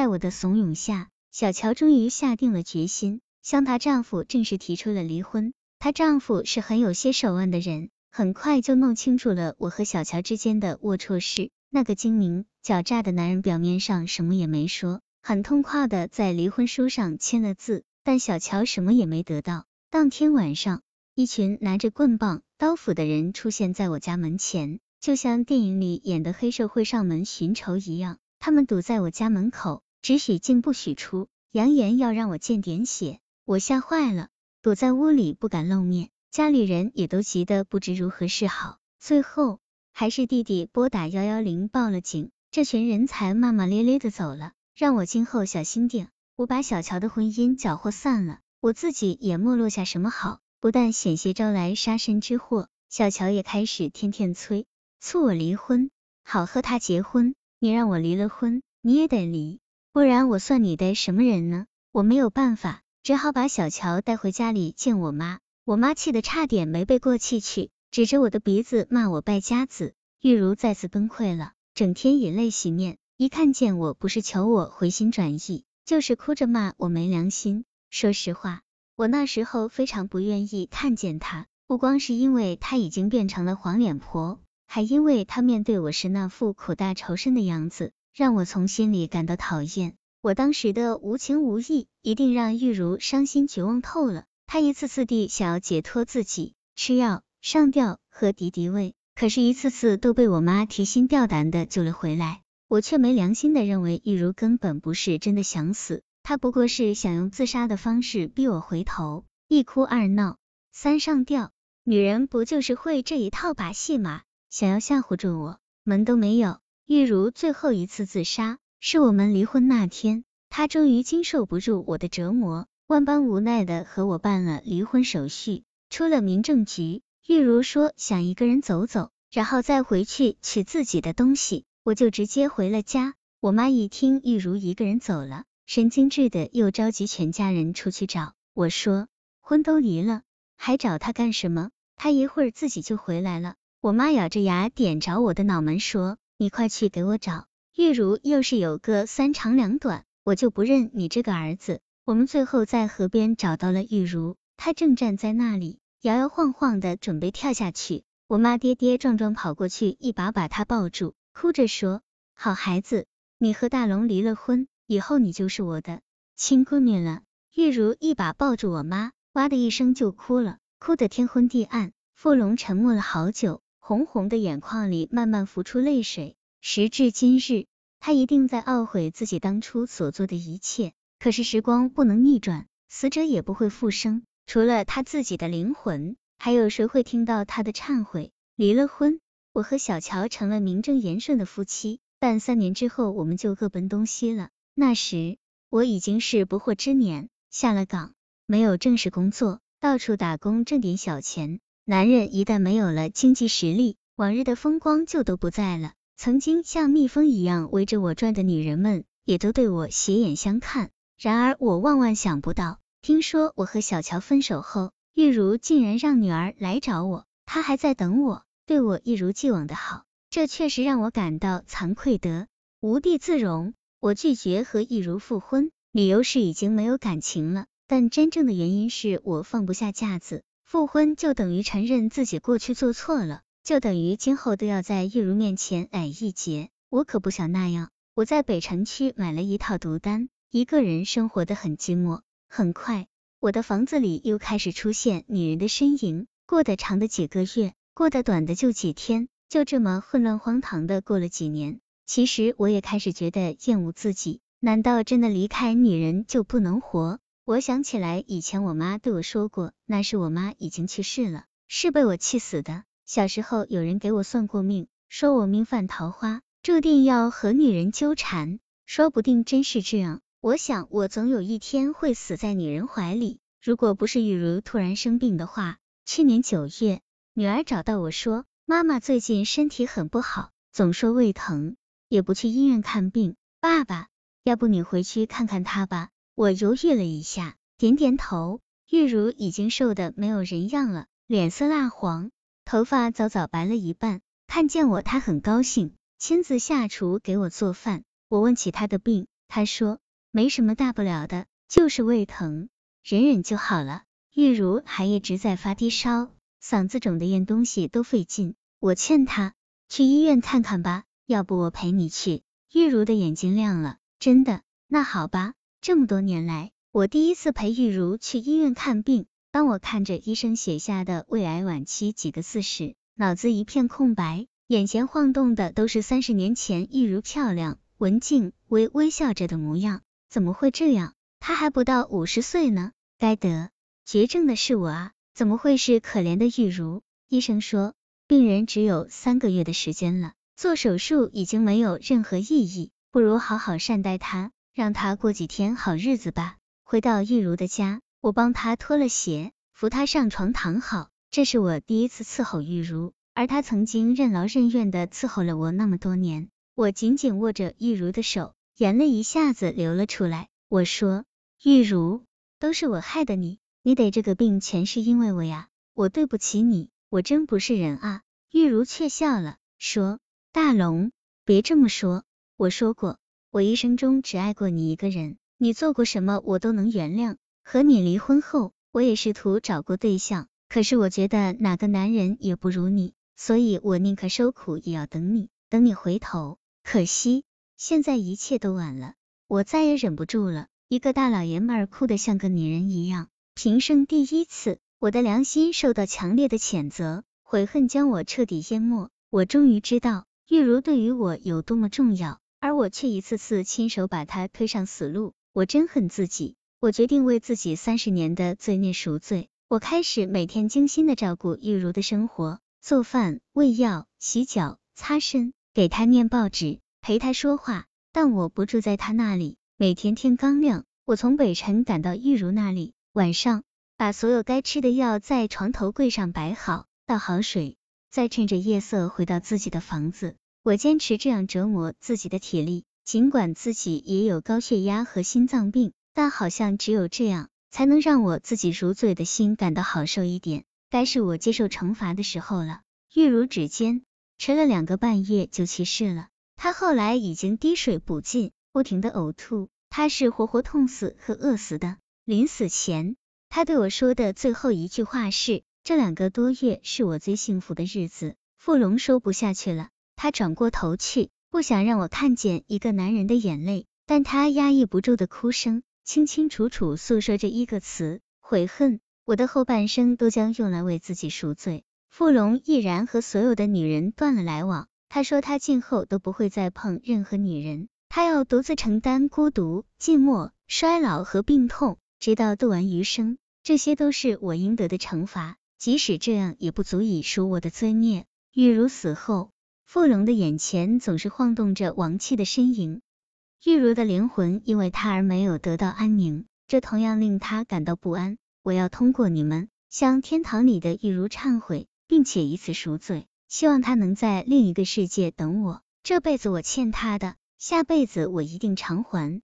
在我的怂恿下，小乔终于下定了决心，向她丈夫正式提出了离婚。她丈夫是很有些手腕的人，很快就弄清楚了我和小乔之间的龌龊事。那个精明狡诈的男人表面上什么也没说，很痛快的在离婚书上签了字，但小乔什么也没得到。当天晚上，一群拿着棍棒、刀斧的人出现在我家门前，就像电影里演的黑社会上门寻仇一样。他们堵在我家门口，只许进不许出，扬言要让我见点血。我吓坏了。躲在屋里不敢露面，家里人也都急得不知如何是好。最后还是弟弟拨打幺幺零报了警，这群人才骂骂咧咧的走了，让我今后小心点。我把小乔的婚姻搅和散了，我自己也没落下什么好，不但险些招来杀身之祸，小乔也开始天天催促我离婚，好和他结婚。你让我离了婚，你也得离，不然我算你的什么人呢？我没有办法。只好把小乔带回家里见我妈，我妈气得差点没背过气去，指着我的鼻子骂我败家子。玉茹再次崩溃了，整天以泪洗面，一看见我不是求我回心转意，就是哭着骂我没良心。说实话，我那时候非常不愿意看见她，不光是因为她已经变成了黄脸婆，还因为她面对我时那副苦大仇深的样子，让我从心里感到讨厌。我当时的无情无义，一定让玉茹伤心绝望透了。她一次次地想要解脱自己，吃药、上吊和敌敌畏，可是，一次次都被我妈提心吊胆的救了回来。我却没良心的认为，玉茹根本不是真的想死，她不过是想用自杀的方式逼我回头。一哭二闹三上吊，女人不就是会这一套把戏吗？想要吓唬住我，门都没有。玉茹最后一次自杀。是我们离婚那天，他终于经受不住我的折磨，万般无奈的和我办了离婚手续。出了民政局，玉茹说想一个人走走，然后再回去取自己的东西，我就直接回了家。我妈一听玉茹一个人走了，神经质的又召集全家人出去找。我说婚都离了，还找他干什么？他一会儿自己就回来了。我妈咬着牙点着我的脑门说：“你快去给我找。”玉茹又是有个三长两短，我就不认你这个儿子。我们最后在河边找到了玉茹，她正站在那里，摇摇晃晃的准备跳下去。我妈跌跌撞撞跑过去，一把把她抱住，哭着说：“好孩子，你和大龙离了婚，以后你就是我的亲闺女了。”玉茹一把抱住我妈，哇的一声就哭了，哭得天昏地暗。傅龙沉默了好久，红红的眼眶里慢慢浮出泪水。时至今日，他一定在懊悔自己当初所做的一切。可是时光不能逆转，死者也不会复生，除了他自己的灵魂，还有谁会听到他的忏悔？离了婚，我和小乔成了名正言顺的夫妻，但三年之后我们就各奔东西了。那时我已经是不惑之年，下了岗，没有正式工作，到处打工挣点小钱。男人一旦没有了经济实力，往日的风光就都不在了。曾经像蜜蜂一样围着我转的女人们，也都对我斜眼相看。然而我万万想不到，听说我和小乔分手后，玉茹竟然让女儿来找我，她还在等我，对我一如既往的好，这确实让我感到惭愧得无地自容。我拒绝和玉茹复婚，理由是已经没有感情了，但真正的原因是我放不下架子。复婚就等于承认自己过去做错了。就等于今后都要在玉茹面前矮一截，我可不想那样。我在北城区买了一套独单，一个人生活的很寂寞。很快，我的房子里又开始出现女人的身影，过得长的几个月，过得短的就几天，就这么混乱荒唐的过了几年。其实我也开始觉得厌恶自己，难道真的离开女人就不能活？我想起来以前我妈对我说过，那时我妈已经去世了，是被我气死的。小时候有人给我算过命，说我命犯桃花，注定要和女人纠缠，说不定真是这样。我想我总有一天会死在女人怀里。如果不是玉茹突然生病的话，去年九月，女儿找到我说，妈妈最近身体很不好，总说胃疼，也不去医院看病。爸爸，要不你回去看看她吧？我犹豫了一下，点点头。玉茹已经瘦的没有人样了，脸色蜡黄。头发早早白了一半，看见我，她很高兴，亲自下厨给我做饭。我问起她的病，她说没什么大不了的，就是胃疼，忍忍就好了。玉茹还一直在发低烧，嗓子肿的咽东西都费劲。我劝她去医院看看吧，要不我陪你去。玉茹的眼睛亮了，真的？那好吧。这么多年来，我第一次陪玉茹去医院看病。当我看着医生写下的胃癌晚期几个字时，脑子一片空白，眼前晃动的都是三十年前玉茹漂亮、文静、微微笑着的模样。怎么会这样？她还不到五十岁呢。该得绝症的是我啊，怎么会是可怜的玉茹？医生说，病人只有三个月的时间了，做手术已经没有任何意义，不如好好善待她，让她过几天好日子吧。回到玉茹的家。我帮他脱了鞋，扶他上床躺好。这是我第一次伺候玉茹，而他曾经任劳任怨的伺候了我那么多年。我紧紧握着玉茹的手，眼泪一下子流了出来。我说：“玉茹，都是我害的你，你得这个病全是因为我呀，我对不起你，我真不是人啊。”玉茹却笑了，说：“大龙，别这么说，我说过，我一生中只爱过你一个人，你做过什么我都能原谅。”和你离婚后，我也试图找过对象，可是我觉得哪个男人也不如你，所以我宁可受苦也要等你，等你回头。可惜现在一切都晚了，我再也忍不住了，一个大老爷们儿哭得像个女人一样。平生第一次，我的良心受到强烈的谴责，悔恨将我彻底淹没。我终于知道玉茹对于我有多么重要，而我却一次次亲手把她推上死路。我真恨自己。我决定为自己三十年的罪孽赎罪。我开始每天精心的照顾玉茹的生活，做饭、喂药、洗脚、擦身，给她念报纸，陪她说话。但我不住在她那里，每天天刚亮，我从北辰赶到玉茹那里，晚上把所有该吃的药在床头柜上摆好，倒好水，再趁着夜色回到自己的房子。我坚持这样折磨自己的体力，尽管自己也有高血压和心脏病。但好像只有这样，才能让我自己如醉的心感到好受一点。该是我接受惩罚的时候了。玉茹指尖沉了两个半月就去世了。他后来已经滴水不进，不停的呕吐。他是活活痛死和饿死的。临死前，他对我说的最后一句话是：这两个多月是我最幸福的日子。傅龙说不下去了，他转过头去，不想让我看见一个男人的眼泪，但他压抑不住的哭声。清清楚楚诉说着一个词：悔恨。我的后半生都将用来为自己赎罪。傅龙毅然和所有的女人断了来往。他说他今后都不会再碰任何女人，他要独自承担孤独、寂寞、衰老和病痛，直到度完余生。这些都是我应得的惩罚，即使这样也不足以赎我的罪孽。玉如死后，傅荣的眼前总是晃动着亡妻的身影。玉茹的灵魂因为他而没有得到安宁，这同样令他感到不安。我要通过你们向天堂里的玉茹忏悔，并且以此赎罪，希望他能在另一个世界等我。这辈子我欠他的，下辈子我一定偿还。